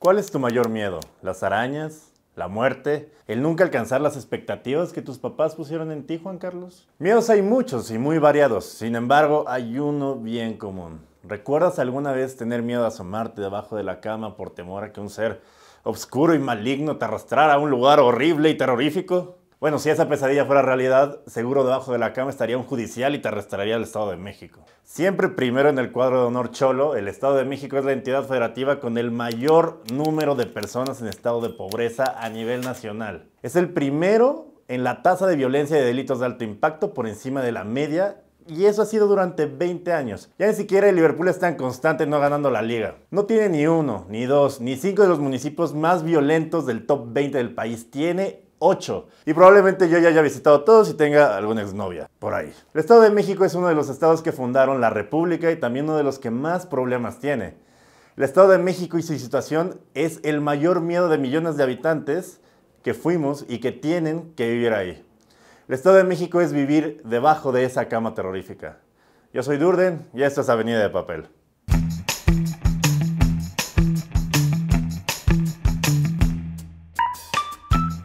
¿Cuál es tu mayor miedo? ¿Las arañas? ¿La muerte? ¿El nunca alcanzar las expectativas que tus papás pusieron en ti, Juan Carlos? Miedos hay muchos y muy variados, sin embargo hay uno bien común. ¿Recuerdas alguna vez tener miedo a asomarte debajo de la cama por temor a que un ser obscuro y maligno te arrastrara a un lugar horrible y terrorífico? Bueno, si esa pesadilla fuera realidad, seguro debajo de la cama estaría un judicial y te arrestaría al Estado de México. Siempre primero en el cuadro de honor Cholo, el Estado de México es la entidad federativa con el mayor número de personas en estado de pobreza a nivel nacional. Es el primero en la tasa de violencia y de delitos de alto impacto por encima de la media y eso ha sido durante 20 años. Ya ni siquiera el Liverpool está en constante no ganando la liga. No tiene ni uno, ni dos, ni cinco de los municipios más violentos del top 20 del país. Tiene 8. Y probablemente yo ya haya visitado todos y tenga alguna exnovia por ahí. El Estado de México es uno de los estados que fundaron la República y también uno de los que más problemas tiene. El Estado de México y su situación es el mayor miedo de millones de habitantes que fuimos y que tienen que vivir ahí. El Estado de México es vivir debajo de esa cama terrorífica. Yo soy Durden y esto es Avenida de Papel.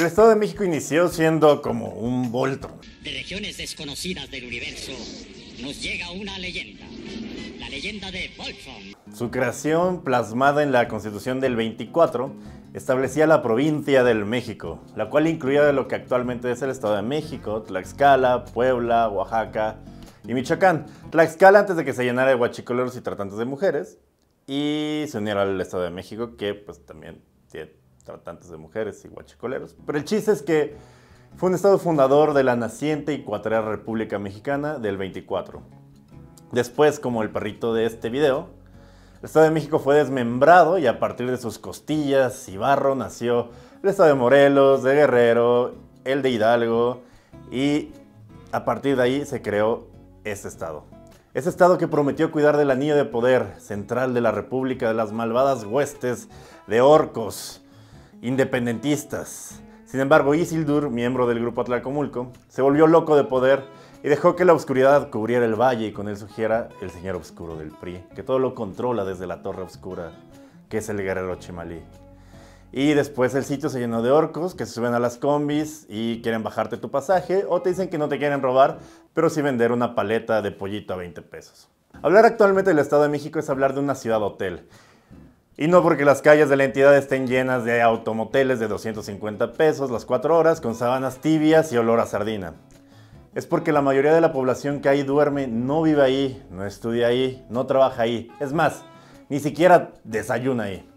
El Estado de México inició siendo como un Voltron. De regiones desconocidas del universo nos llega una leyenda. La leyenda de Voltron. Su creación, plasmada en la Constitución del 24, establecía la provincia del México, la cual incluía lo que actualmente es el Estado de México, Tlaxcala, Puebla, Oaxaca y Michoacán. Tlaxcala antes de que se llenara de guachicoleros y tratantes de mujeres y se uniera al Estado de México que pues también tiene tratantes de mujeres y guachicoleros. Pero el chiste es que fue un estado fundador de la naciente y cuatrial República Mexicana del 24. Después, como el perrito de este video, el Estado de México fue desmembrado y a partir de sus costillas y barro nació el Estado de Morelos, de Guerrero, el de Hidalgo y a partir de ahí se creó este estado. Ese estado que prometió cuidar del anillo de poder central de la República de las malvadas huestes de orcos, independentistas. Sin embargo, Isildur, miembro del grupo Atlacomulco, se volvió loco de poder y dejó que la oscuridad cubriera el valle y con él surgiera el señor oscuro del PRI, que todo lo controla desde la torre oscura, que es el guerrero Chimalí. Y después el sitio se llenó de orcos que se suben a las combis y quieren bajarte tu pasaje o te dicen que no te quieren robar, pero sí vender una paleta de pollito a 20 pesos. Hablar actualmente del Estado de México es hablar de una ciudad hotel. Y no porque las calles de la entidad estén llenas de automoteles de 250 pesos las 4 horas con sábanas tibias y olor a sardina. Es porque la mayoría de la población que ahí duerme no vive ahí, no estudia ahí, no trabaja ahí. Es más, ni siquiera desayuna ahí.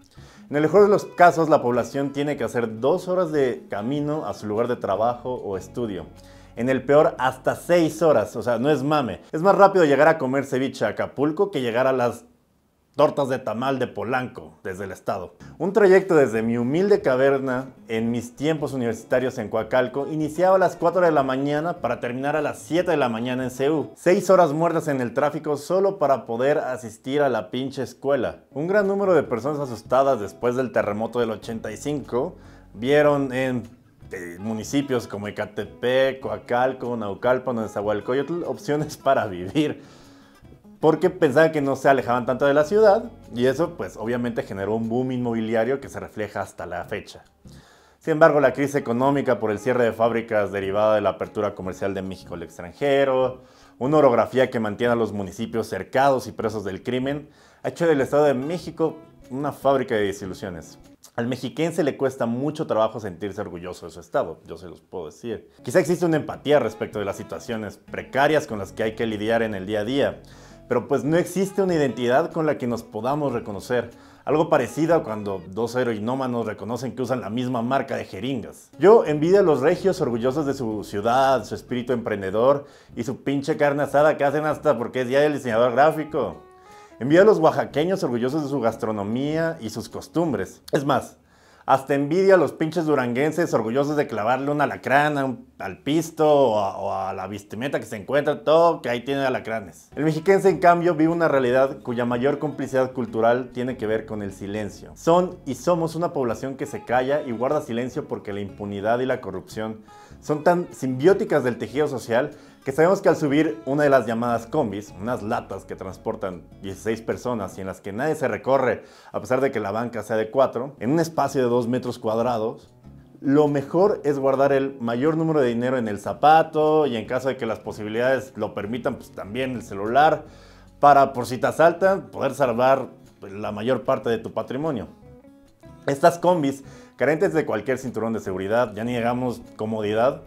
En el mejor de los casos, la población tiene que hacer dos horas de camino a su lugar de trabajo o estudio. En el peor, hasta seis horas. O sea, no es mame. Es más rápido llegar a comer ceviche a Acapulco que llegar a las tortas de tamal de Polanco desde el estado. Un trayecto desde mi humilde caverna en mis tiempos universitarios en Coacalco iniciaba a las 4 de la mañana para terminar a las 7 de la mañana en CEU. Seis horas muertas en el tráfico solo para poder asistir a la pinche escuela. Un gran número de personas asustadas después del terremoto del 85 vieron en eh, municipios como Ecatepec, Coacalco, Naucalpan Nezahualcóyotl opciones para vivir porque pensaban que no se alejaban tanto de la ciudad y eso pues obviamente generó un boom inmobiliario que se refleja hasta la fecha. Sin embargo, la crisis económica por el cierre de fábricas derivada de la apertura comercial de México al extranjero, una orografía que mantiene a los municipios cercados y presos del crimen, ha hecho del Estado de México una fábrica de desilusiones. Al mexiquense le cuesta mucho trabajo sentirse orgulloso de su estado, yo se los puedo decir. Quizá existe una empatía respecto de las situaciones precarias con las que hay que lidiar en el día a día, pero pues no existe una identidad con la que nos podamos reconocer. Algo parecido a cuando dos heroinómanos reconocen que usan la misma marca de jeringas. Yo envidio a los regios orgullosos de su ciudad, su espíritu emprendedor y su pinche carne asada que hacen hasta porque es día del diseñador gráfico. Envidio a los oaxaqueños orgullosos de su gastronomía y sus costumbres. Es más, hasta envidia a los pinches duranguenses orgullosos de clavarle un alacrán al pisto o a, la vistimenta que se encuentra, todo que ahí tiene alacranes. El mexiquense, en cambio, vive una realidad cuya mayor complicidad cultural tiene que ver con el silencio. Son y somos una población que se calla y guarda silencio porque la impunidad y la corrupción son tan simbióticas del tejido social que sabemos que al subir una de las llamadas combis, unas latas que transportan 16 personas y en las que nadie se recorre, a pesar de que la banca sea de 4, en un espacio de 2 metros cuadrados, lo mejor es guardar el mayor número de dinero en el zapato y en caso de que las posibilidades lo permitan, pues también el celular, para por si te asaltan, poder salvar la mayor parte de tu patrimonio. Estas combis, carentes de cualquier cinturón de seguridad, ya ni digamos comodidad,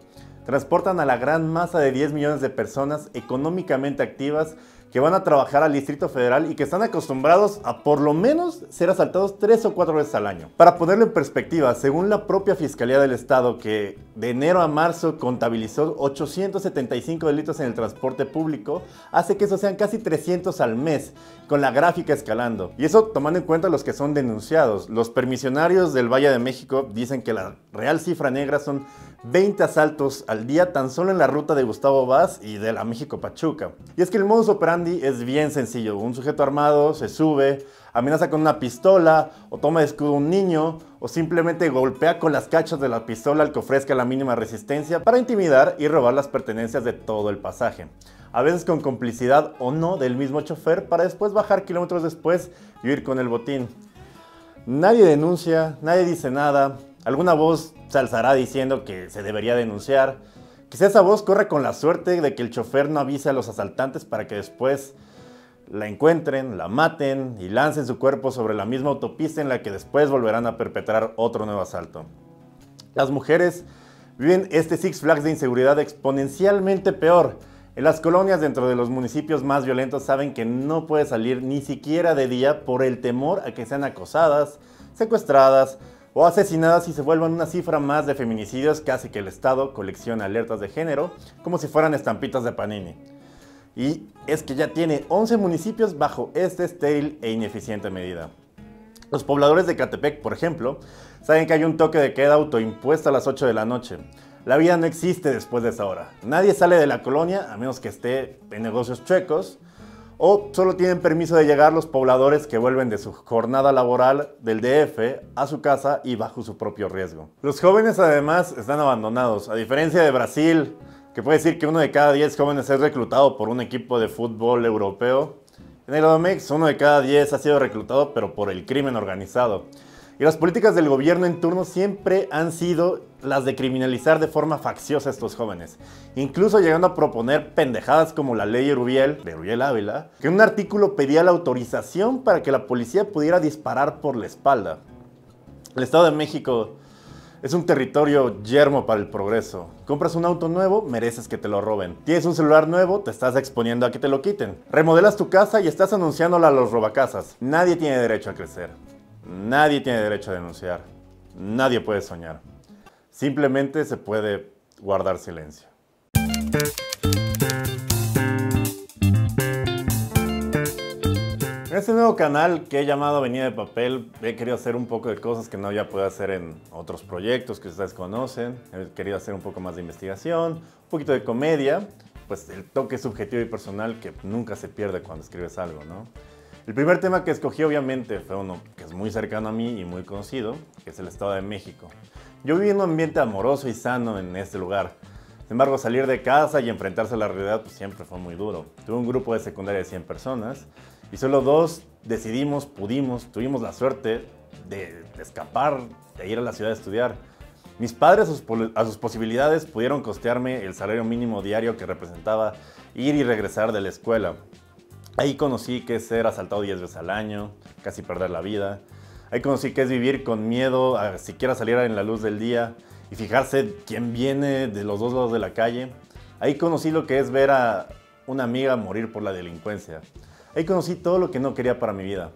transportan a la gran masa de 10 millones de personas económicamente activas que van a trabajar al Distrito Federal y que están acostumbrados a por lo menos ser asaltados tres o cuatro veces al año. Para ponerlo en perspectiva, según la propia Fiscalía del Estado, que de enero a marzo contabilizó 875 delitos en el transporte público, hace que eso sean casi 300 al mes, con la gráfica escalando. Y eso tomando en cuenta los que son denunciados. Los permisionarios del Valle de México dicen que la real cifra negra son 20 asaltos al día tan solo en la ruta de Gustavo Vaz y de la México Pachuca. Y es que el modus operandi es bien sencillo. Un sujeto armado se sube, amenaza con una pistola o toma de escudo un niño o simplemente golpea con las cachas de la pistola al que ofrezca la mínima resistencia para intimidar y robar las pertenencias de todo el pasaje. A veces con complicidad o no del mismo chofer para después bajar kilómetros después y huir con el botín. Nadie denuncia, nadie dice nada, Alguna voz se alzará diciendo que se debería denunciar. Quizá esa voz corre con la suerte de que el chofer no avise a los asaltantes para que después la encuentren, la maten y lancen su cuerpo sobre la misma autopista en la que después volverán a perpetrar otro nuevo asalto. Las mujeres viven este Six Flags de inseguridad exponencialmente peor. En las colonias dentro de los municipios más violentos saben que no puede salir ni siquiera de día por el temor a que sean acosadas, secuestradas o asesinadas y se vuelvan una cifra más de feminicidios que hace que el Estado coleccione alertas de género como si fueran estampitas de Panini. Y es que ya tiene 11 municipios bajo esta estéril e ineficiente medida. Los pobladores de Catepec, por ejemplo, saben que hay un toque de queda autoimpuesto a las 8 de la noche. La vida no existe después de esa hora. Nadie sale de la colonia a menos que esté en negocios chuecos o solo tienen permiso de llegar los pobladores que vuelven de su jornada laboral del DF a su casa y bajo su propio riesgo. Los jóvenes además están abandonados, a diferencia de Brasil, que puede decir que uno de cada 10 jóvenes es reclutado por un equipo de fútbol europeo. En el OMX, uno de cada 10 ha sido reclutado, pero por el crimen organizado. Y las políticas del gobierno en turno siempre han sido las de criminalizar de forma facciosa a estos jóvenes, incluso llegando a proponer pendejadas como la ley Rubiel, de Rubiel Ávila, que en un artículo pedía la autorización para que la policía pudiera disparar por la espalda. El Estado de México es un territorio yermo para el progreso. Compras un auto nuevo, mereces que te lo roben. Tienes un celular nuevo, te estás exponiendo a que te lo quiten. Remodelas tu casa y estás anunciándola a los robacasas. Nadie tiene derecho a crecer. Nadie tiene derecho a denunciar. Nadie puede soñar. Simplemente se puede guardar silencio. En este nuevo canal que he llamado Avenida de Papel, he querido hacer un poco de cosas que no ya puedo hacer en otros proyectos que ustedes conocen. He querido hacer un poco más de investigación, un poquito de comedia, pues el toque subjetivo y personal que nunca se pierde cuando escribes algo, ¿no? El primer tema que escogí obviamente fue uno que es muy cercano a mí y muy conocido, que es el Estado de México. Yo viví en un ambiente amoroso y sano en este lugar. Sin embargo, salir de casa y enfrentarse a la realidad pues, siempre fue muy duro. Tuve un grupo de secundaria de 100 personas y solo dos decidimos, pudimos, tuvimos la suerte de, escapar, de ir a la ciudad a estudiar. Mis padres a sus posibilidades pudieron costearme el salario mínimo diario que representaba ir y regresar de la escuela. Ahí conocí que es ser asaltado 10 veces al año, casi perder la vida. Ahí conocí que es vivir con miedo a siquiera salir en la luz del día y fijarse quién viene de los dos lados de la calle. Ahí conocí lo que es ver a una amiga morir por la delincuencia. Ahí conocí todo lo que no quería para mi vida.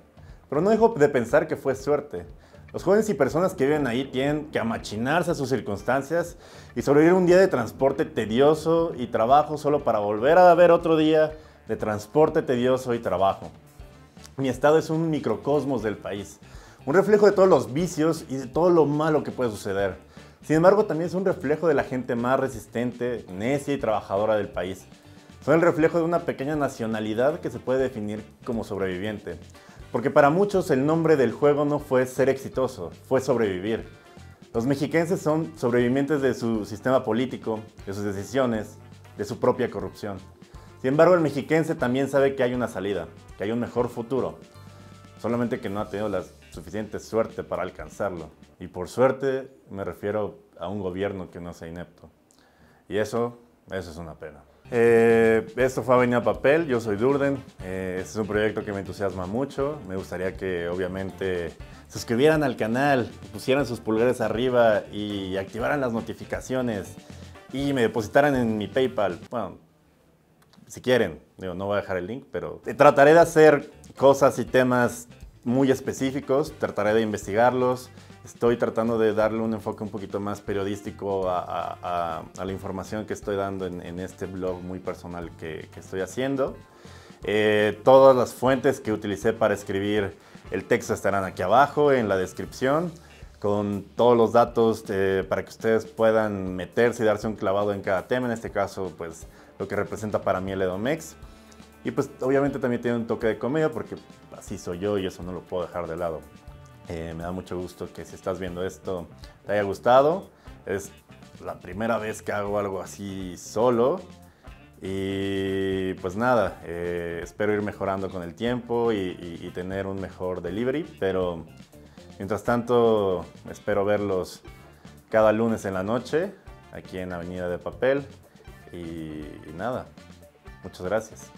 Pero no dejo de pensar que fue suerte. Los jóvenes y personas que viven ahí tienen que amachinarse a sus circunstancias y sobrevivir un día de transporte tedioso y trabajo solo para volver a ver otro día de transporte tedioso y trabajo. Mi estado es un microcosmos del país, un reflejo de todos los vicios y de todo lo malo que puede suceder. Sin embargo, también es un reflejo de la gente más resistente, necia y trabajadora del país. Son el reflejo de una pequeña nacionalidad que se puede definir como sobreviviente. Porque para muchos el nombre del juego no fue ser exitoso, fue sobrevivir. Los mexiquenses son sobrevivientes de su sistema político, de sus decisiones, de su propia corrupción. Sin embargo, el mexiquense también sabe que hay una salida, que hay un mejor futuro, solamente que no ha tenido la suficiente suerte para alcanzarlo. Y por suerte me refiero a un gobierno que no sea inepto. Y eso, eso es una pena. Eh, esto fue Avenida Papel, yo soy Durden, eh, este es un proyecto que me entusiasma mucho, me gustaría que obviamente suscribieran al canal, pusieran sus pulgares arriba y activaran las notificaciones y me depositaran en mi PayPal. Bueno, si quieren, digo, no voy a dejar el link, pero trataré de hacer cosas y temas muy específicos, trataré de investigarlos, estoy tratando de darle un enfoque un poquito más periodístico a, la información que estoy dando en, este blog muy personal que, estoy haciendo. Eh, todas las fuentes que utilicé para escribir el texto estarán aquí abajo en la descripción con todos los datos eh, para que ustedes puedan meterse y darse un clavado en cada tema, en este caso pues lo que representa para mí el Edomex. Y pues obviamente también tiene un toque de comedia porque así soy yo y eso no lo puedo dejar de lado. Eh, me da mucho gusto que si estás viendo esto te haya gustado. Es la primera vez que hago algo así solo. Y pues nada, eh, espero ir mejorando con el tiempo y, tener un mejor delivery. Pero mientras tanto, espero verlos cada lunes en la noche aquí en Avenida de Papel. Y nada, muchas gracias.